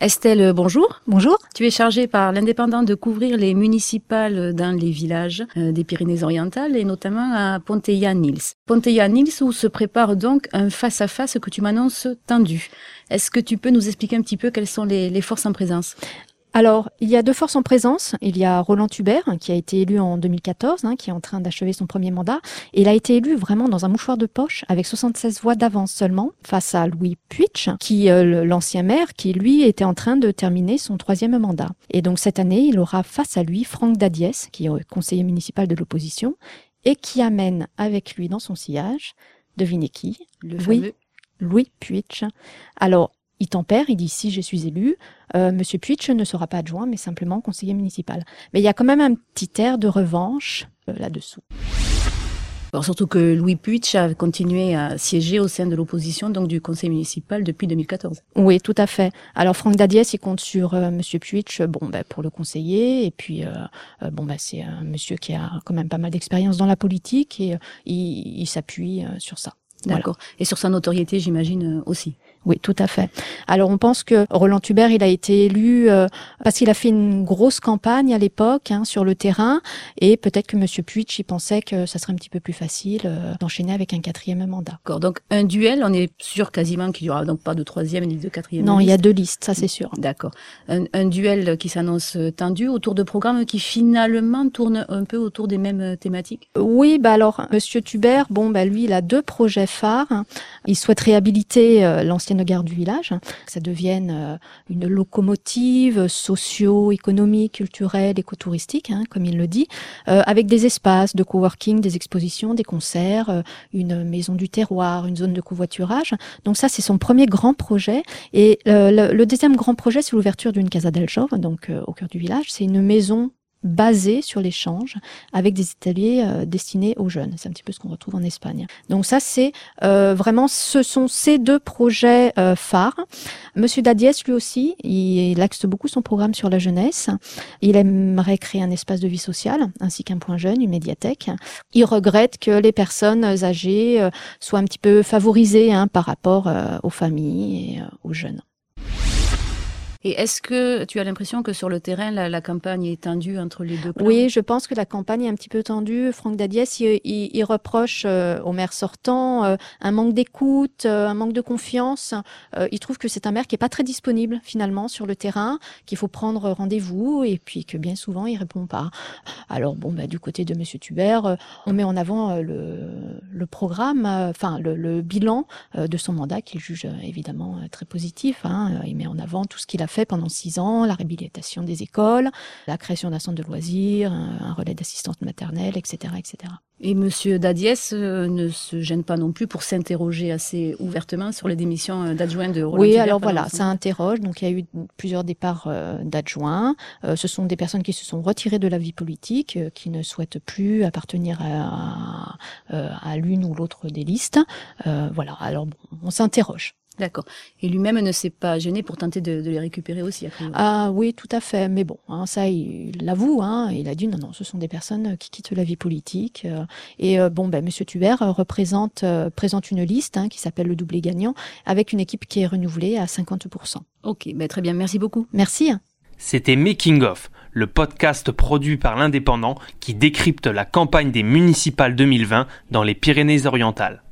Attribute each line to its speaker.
Speaker 1: Estelle, bonjour.
Speaker 2: Bonjour.
Speaker 1: Tu es chargée par l'Indépendant de couvrir les municipales dans les villages euh, des Pyrénées-Orientales et notamment à Ponteilla-Nils. Ponteilla-Nils où se prépare donc un face-à-face que tu m'annonces tendu. Est-ce que tu peux nous expliquer un petit peu quelles sont les, les forces en présence?
Speaker 2: Alors, il y a deux forces en présence. Il y a Roland Hubert, qui a été élu en 2014, hein, qui est en train d'achever son premier mandat. Et il a été élu vraiment dans un mouchoir de poche, avec 76 voix d'avance seulement, face à Louis Puitch, qui euh, l'ancien maire, qui lui était en train de terminer son troisième mandat. Et donc cette année, il aura face à lui Franck Dadiès, qui est conseiller municipal de l'opposition, et qui amène avec lui dans son sillage, devinez qui?
Speaker 1: Le fameux
Speaker 2: Louis Puitch. Alors, il tempère, il dit si je suis élu, euh, Monsieur Puitch ne sera pas adjoint, mais simplement conseiller municipal. Mais il y a quand même un petit air de revanche euh, là-dessous.
Speaker 1: Alors, surtout que Louis Puitch a continué à siéger au sein de l'opposition, donc du conseil municipal depuis 2014.
Speaker 2: Oui, tout à fait. Alors Franck Dadiès, il compte sur euh, Monsieur Puitch, bon, ben, pour le conseiller, et puis euh, euh, bon, ben, c'est un monsieur qui a quand même pas mal d'expérience dans la politique et euh, il, il s'appuie euh, sur ça. Voilà.
Speaker 1: D'accord. Et sur sa notoriété, j'imagine euh, aussi.
Speaker 2: Oui, tout à fait. Alors on pense que Roland Hubert, il a été élu euh, parce qu'il a fait une grosse campagne à l'époque hein, sur le terrain, et peut-être que Monsieur Puitch, il pensait que ça serait un petit peu plus facile euh, d'enchaîner avec un quatrième mandat.
Speaker 1: D'accord. Donc un duel, on est sûr quasiment qu'il y aura donc pas de troisième ni de quatrième.
Speaker 2: Non, il y a deux listes, ça c'est sûr.
Speaker 1: D'accord. Un, un duel qui s'annonce tendu autour de programmes qui finalement tournent un peu autour des mêmes thématiques?
Speaker 2: Oui, bah alors Monsieur Hubert, bon bah lui, il a deux projets phares. Il souhaite réhabiliter euh, l'ancienne gare du village, que ça devienne euh, une locomotive socio-économique, culturelle, écotouristique, hein, comme il le dit, euh, avec des espaces de coworking, des expositions, des concerts, euh, une maison du terroir, une zone de covoiturage. Donc ça, c'est son premier grand projet. Et le, deuxième grand projet, c'est l'ouverture d'une Casa del Jove, donc au cœur du village. C'est une maison basée sur l'échange avec des ateliers euh, destinés aux jeunes. C'est un petit peu ce qu'on retrouve en Espagne. Donc ça, c'est euh, vraiment, ce sont ces deux projets euh, phares. Monsieur Dadiès, lui aussi, il, il axe beaucoup son programme sur la jeunesse. Il aimerait créer un espace de vie sociale, ainsi qu'un point jeune, une médiathèque. Il regrette que les personnes âgées euh, soient un petit peu favorisées hein, par rapport euh, aux familles et aux jeunes.
Speaker 1: Et est-ce que tu as l'impression que sur le terrain, la, la campagne est tendue entre les deux plans
Speaker 2: Oui, je pense que la campagne est un petit peu tendue. Franck Dadiès, il, il- il reproche euh, au maire sortant euh, un manque d'écoute, euh, un manque de confiance. Euh, il trouve que c'est un maire qui est pas très disponible finalement sur le terrain, qu'il faut prendre rendez-vous et puis que bien souvent il répond pas. Alors bon, bah, du côté de Monsieur Tubert, on met en avant le, le programme, enfin le, le bilan de son mandat qu'il juge évidemment très positif. hein. Il met en avant tout ce qu'il a fait pendant six ans, la réhabilitation des écoles, la création d'un centre de loisirs, un, un relais d'assistance maternelle, etc., etc.
Speaker 1: Et Monsieur Dadiès euh, ne se gêne pas non plus pour s'interroger assez ouvertement sur les démissions euh, d'adjoints de Roland
Speaker 2: Oui,
Speaker 1: Hubert,
Speaker 2: alors voilà, ça interroge. Donc il y a eu plusieurs départs euh, d'adjoints. Ce sont des personnes qui se sont retirées de la vie politique, qui ne souhaitent plus appartenir à, à, à l'une ou l'autre des listes. Euh, voilà, alors bon, on s'interroge.
Speaker 1: D'accord. Et lui-même ne s'est pas gêné pour tenter de, de les récupérer aussi.
Speaker 2: Ah oui, tout à fait. Mais bon, hein, ça, il l'avoue. Hein, il a dit non, non, ce sont des personnes qui quittent la vie politique. euh, et euh, bon, ben, Monsieur Tubert euh, représente euh, présente une liste hein, qui s'appelle le doublé gagnant, avec une équipe qui est renouvelée à 50%.
Speaker 1: Ok, ben, très bien. Merci beaucoup.
Speaker 2: Merci.
Speaker 3: C'était Making of, le podcast produit par l'Indépendant qui décrypte la campagne des municipales 2020 dans les Pyrénées-Orientales.